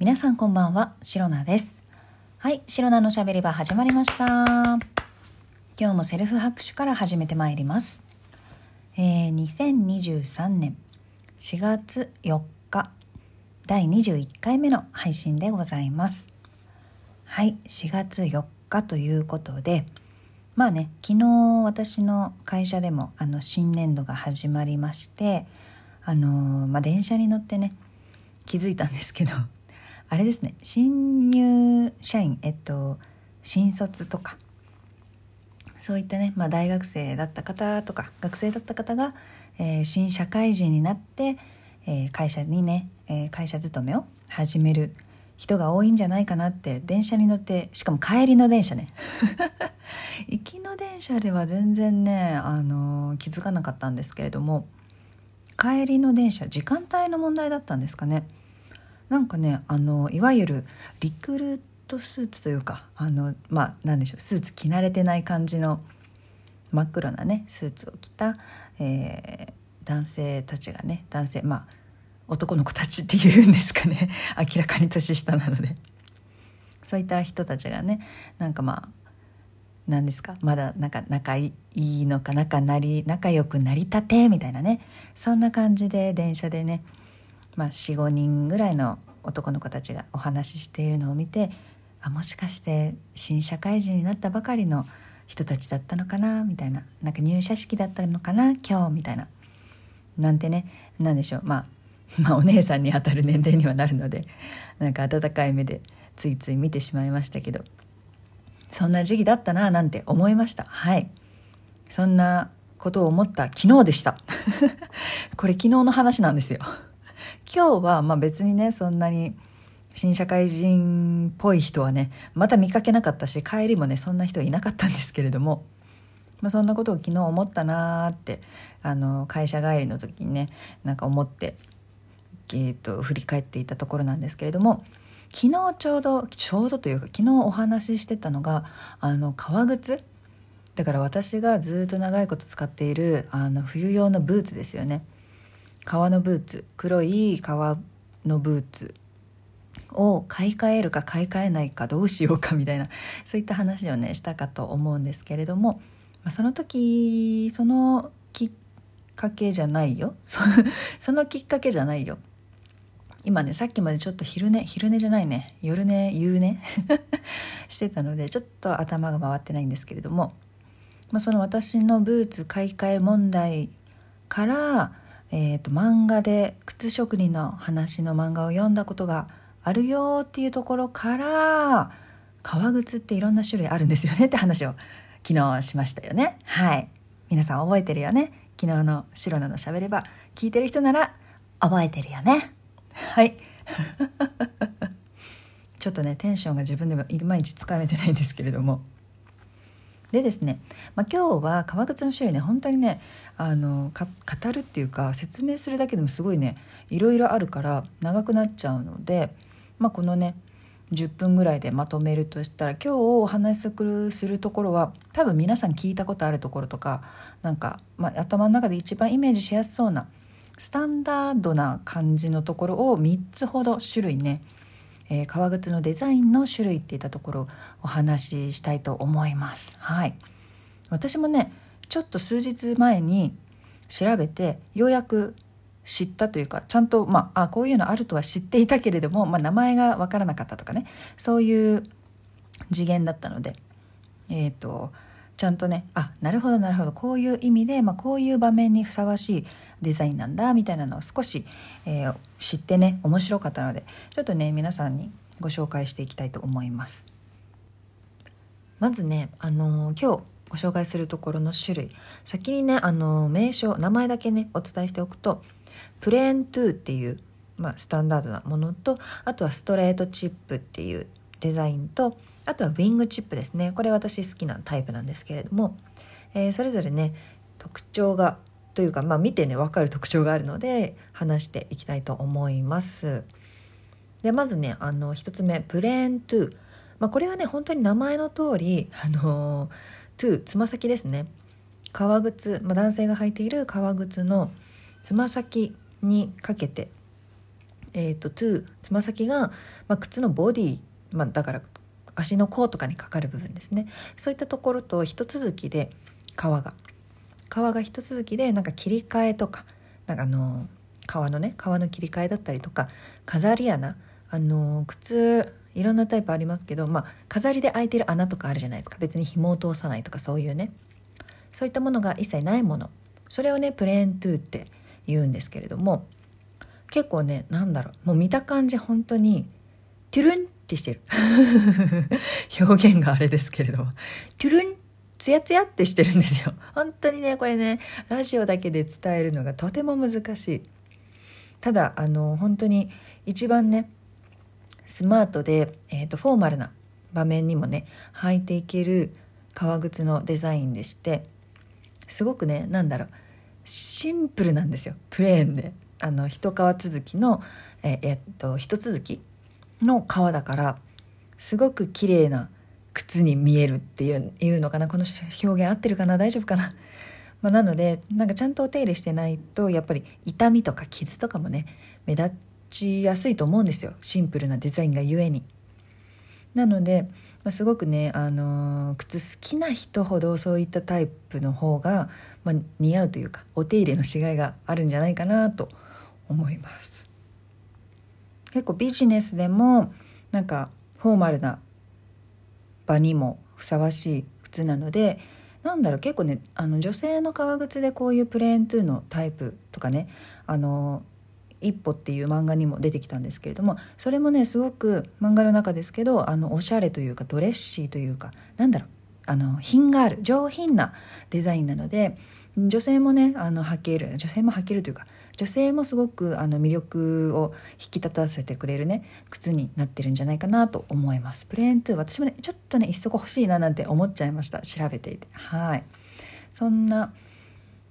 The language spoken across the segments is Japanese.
皆さんこんばんは、シロナです。はい、シロナのしゃべり場始まりました。今日もセルフ拍手から始めてまいります。えー、2023年4月4日、第21回目の配信でございます。はい、4月4日ということで、まあね、昨日私の会社でもあの新年度が始まりまして、あのーまあ、電車に乗ってね、気づいたんですけど、あれですね。新入社員えっと新卒とか。そういったね、まあ、大学生だった方とか学生だった方が、えー新社会人になって、えー会社にね、えー会社勤めを始める人が多いんじゃないかなって電車に乗ってしかも帰りの電車ね。行きの電車では全然ね、あのー気づかなかったんですけれども帰りの電車時間帯の問題だったんですかね。なんかねあのいわゆるリクルートスーツというかあのまあ何でしょうスーツ着慣れてない感じの真っ黒なねスーツを着た、えー男性たちがね男性まあ男の子たちっていうんですかね 明らかに年下なので。そういった人たちがねなんかまあ何ですかまだなんか仲いいのか仲なり仲良くなりたてみたいなねそんな感じで電車でねまあ、45人ぐらいの男の子たちがお話ししているのを見てあもしかして新社会人になったばかりの人たちだったのかなみたいな。なんか入社式だったのかな今日みたいな。なんてねなんでしょう、まあ、まあお姉さんにあたる年齢にはなるのでなんか温かい目でついつい見てしまいましたけど。そんな時期だったななんて思いました。はい。そんなことを思った昨日でした。これ昨日の話なんですよ。今日はまあ別にねそんなに新社会人っぽい人はねまた見かけなかったし帰りもねそんな人いなかったんですけれども、まあ、そんなことを昨日思ったなーってあの会社帰りの時にねなんか思って、えー、と振り返っていたところなんですけれども昨日ちょうどちょうどというか昨日お話ししてたのがあの革靴だから私がずっと長いこと使っているあの冬用のブーツですよね。革のブーツ黒い革のブーツを買い替えるか買い替えないかどうしようかみたいなそういった話をねしたかと思うんですけれども、ま、その時そのきっかけじゃないよ。そ そのきっかけじゃないよ。今ねさっきまでちょっと昼寝昼寝じゃないね。夜寝夕寝 してたのでちょっと頭が回ってないんですけれども、まあ、その私のブーツ買い替え問題からえー、と漫画で靴職人の話の漫画を読んだことがあるよっていうところから革靴っていろんな種類あるんですよねって話を昨日しましたよね。はい。皆さん覚えてるよね。昨日のシロナのしゃべれば聞いてる人なら覚えてるよね。はい。ちょっとねテンションが自分でもいまいちつかめてないんですけれども。でですね、まあ、今日は革靴の種類ね本当にねあの語るっていうか説明するだけでもすごいねいろいろあるから長くなっちゃうので、まあ、このね10分ぐらいでまとめるとしたら今日お話しするところは多分皆さん聞いたことあるところとかなんか、まあ、頭の中で一番イメージしやすそうなスタンダードな感じのところを3つほど種類ねえー、革靴のデザインの種類っていったところをお話ししたいと思います。はい、私もねちょっと数日前に調べてようやく知ったというかちゃんと、まあ、あこういうのあるとは知っていたけれども、まあ、名前が分からなかったとかねそういう次元だったので、えーと、ちゃんとねあなるほどなるほどこういう意味で、まあ、こういう場面にふさわしいデザインなんだみたいなのを少し、えー、知ってね面白かったのでちょっとね皆さんにご紹介していきたいと思います。まずね、あのー、今日ご紹介するところの種類先にね、あのー、名称名前だけねお伝えしておくとプレーントゥーっていう、まあ、スタンダードなものとあとはストレートチップっていうデザインとあとはウィングチップですね。これ私好きなタイプなんですけれども、えー、それぞれね特徴がというか、まあ、見てね分かる特徴があるので話していきたいと思います。でまずねあの1つ目プレーントゥー、まあ、これはね本当に名前の通りあのトゥーつま先ですね。革靴、まあ、男性が履いている革靴のつま先にかけてえーと、トゥーつま先が、まあ、靴のボディ、まあ、だから足の甲とかにかかる部分ですね。そういったところと一続きで皮が。皮が一続きでなんか切り替えとかなんかあの皮のね皮の切り替えだったりとか飾り穴。あの靴いろんなタイプありますけど、まあ、飾りで開いてる穴とかあるじゃないですか。別に紐を通さないとかそういうね。そういったものが一切ないもの。それをねプレーントゥーって言うんですけれども結構ねなんだろう。もう見た感じ本当にトゥルンってしてる。表現があれですけれども。トゥルンツヤツヤってしてるんですよ。本当にねこれねラジオだけで伝えるのがとても難しい。ただあの本当に一番ねスマートで、えーと、フォーマルな場面にもね履いていける革靴のデザインでしてすごくね何だろうシンプルなんですよ。プレーンで。あの一皮続きのええっと一続きの皮だからすごく綺麗な靴に見えるっていういうのかなこの表現合ってるかな大丈夫かな、まあ、なのでなんかちゃんとお手入れしてないとやっぱり痛みとか傷とかもね目立ちやすいと思うんですよシンプルなデザインがゆえに。なので、まあ、すごくね、あのー、靴好きな人ほどそういったタイプの方が、まあ、似合うというかお手入れのしがいがあるんじゃないかなと思います。結構ビジネスでもなんかフォーマルな場にもふさわしい靴なのでなんだろう結構ねあの女性の革靴でこういうプレーントゥーのタイプとかねあの一歩っていう漫画にも出てきたんですけれどもそれもねすごく漫画の中ですけどあのおしゃれというかドレッシーというかなんだろうあの品がある上品なデザインなので女性もねあの履ける女性も履けるというか女性もすごくあの魅力を引き立たせてくれるね靴になってるんじゃないかなと思います。プレーン2私もねちょっとね一足欲しいななんて思っちゃいました。調べていて。はい。そんな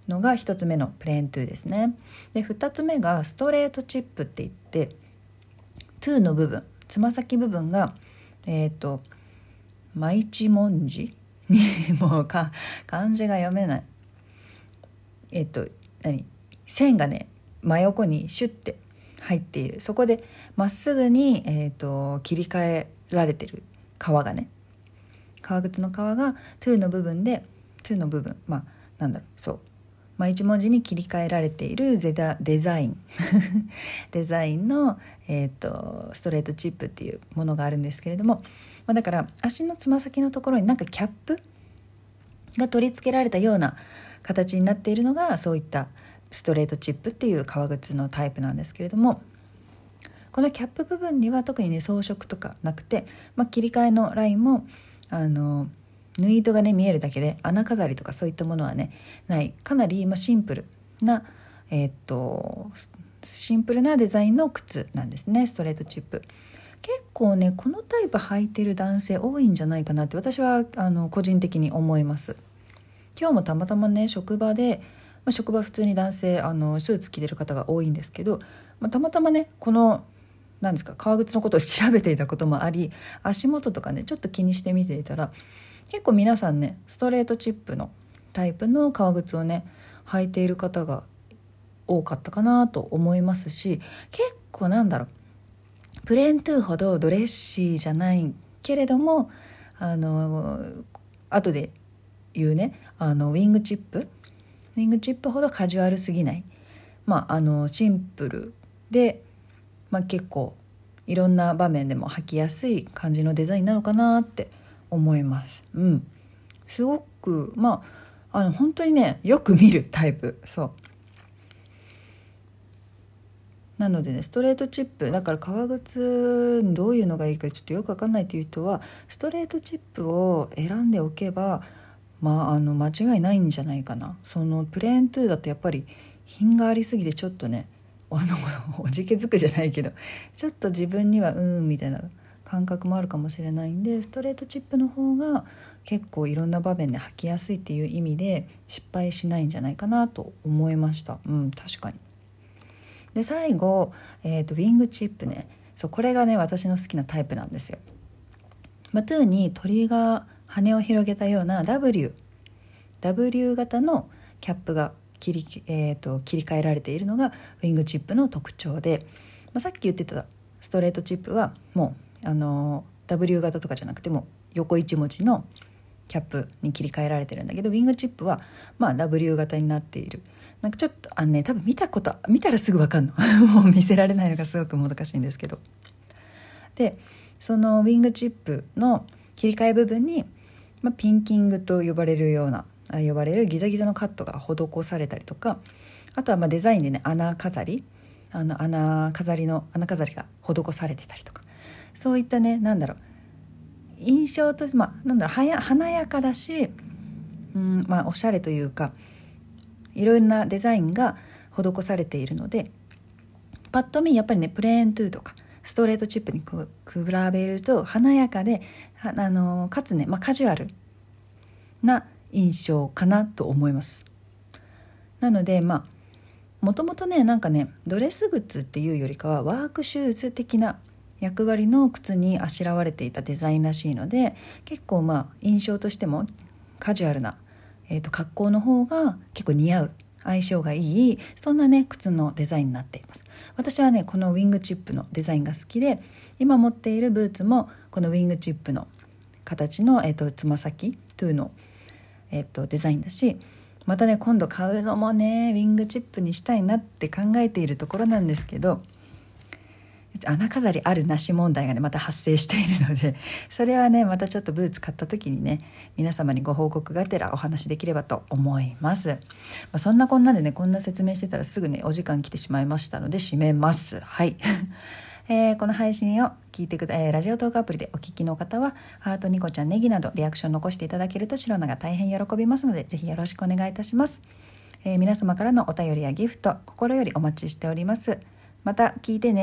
のが1つ目のプレーン2ですね。で2つ目がストレートチップって言って2の部分つま先部分がえっ、ー、と毎一文字にもうか漢字が読めない。えっ、ー、と何？線がね真横にシュッて入っている。そこでまっすぐに、えーと、切り替えられてる皮がね。革靴の皮がトゥーの部分でトゥーの部分まあなんだろう。そう、まあ、一文字に切り替えられているゼダデザイン。デザインの、えーと、ストレートチップっていうものがあるんですけれども、まあ、だから足のつま先のところになんかキャップが取り付けられたような形になっているのがそういったストレートチップっていう革靴のタイプなんですけれどもこのキャップ部分には特にね装飾とかなくて、まあ、切り替えのラインもあの縫い糸がね見えるだけで穴飾りとかそういったものはねないかなり、まシンプルなえー、っとシンプルなデザインの靴なんですねストレートチップ。結構ねこのタイプ履いてる男性多いんじゃないかなって私はあの個人的に思います今日もたまたまね職場でまあ、職場普通に男性あのスーツ着てる方が多いんですけど、まあ、たまたまねこの何ですか革靴のことを調べていたこともあり足元とかねちょっと気にして見ていたら結構皆さんねストレートチップのタイプの革靴をね履いている方が多かったかなと思いますし結構なんだろうプレーントゥーほどドレッシーじゃないけれどもあの後で言うねあのウィングチップィングチップほどカジュアルすぎない、まあ、あのシンプルで、まあ、結構いろんな場面でも履きやすい感じのデザインなのかなって思います。うん、すごくまああの本当にねよく見るタイプ。そう。なのでねストレートチップ。だから革靴どういうのがいいかちょっとよく分かんないという人はストレートチップを選んでおけばまあ、あの間違いないんじゃないかなそのプレーントゥーだとやっぱり品がありすぎてちょっとね あのおじけづくじゃないけどちょっと自分にはうんみたいな感覚もあるかもしれないんでストレートチップの方が結構いろんな場面で履きやすいっていう意味で失敗しないんじゃないかなと思いましたうん確かに。で最後、えーと、ウィングチップねそうこれがね私の好きなタイプなんですよ。まあ、トゥーに鳥が羽を広げたような W W 型のキャップが切り,、えーと、切り替えられているのがウィングチップの特徴であ、さっき言ってたストレートチップはもうあの W 型とかじゃなくても横一文字のキャップに切り替えられてるんだけどウィングチップはまあ W 型になっている。なんかちょっとあのね多分見たこと見たらすぐ分かんの。もう見せられないのがすごくもどかしいんですけど。でそのウィングチップの切り替え部分に、まあ、ピンキングと呼ばれるような呼ばれるギザギザのカットが施されたりとかあとはまあデザインでね穴飾りあの穴飾りの穴飾りが施されてたりとかそういったねなんだろう印象としてまあなんだろうはや華やかだし、うんまあ、おしゃれというかいろんなデザインが施されているのでパッと見やっぱりねプレーントゥーとかストレートチップに比べると華やかであのかつね、まあ、カジュアルな印象かなと思います。なのでまあもともとねなんかねドレス靴っていうよりかはワークシューズ的な役割の靴にあしらわれていたデザインらしいので結構まあ印象としてもカジュアルな、えーと、格好の方が結構似合う相性がいいそんなね靴のデザインになっています。私はねこのウィングチップのデザインが好きで今持っているブーツもこのウィングチップの形の、えーと、つま先トゥーの、えーとデザインだしまたね今度買うのもねウィングチップにしたいなって考えているところなんですけど穴飾りあるなし問題がねまた発生しているので それはねまたちょっとブーツ買った時にね皆様にご報告がてらお話できればと思います、まあ、そんなこんなでねこんな説明してたらすぐねお時間来てしまいましたので締めます。はい。えー、この配信を聞いてくだ、えー、ラジオトークアプリでお聞きの方はハートニコちゃんネギなどリアクション残していただけると白菜が大変喜びますのでぜひよろしくお願いいたします、えー、皆様からのお便りやギフト心よりお待ちしております。また聞いてね。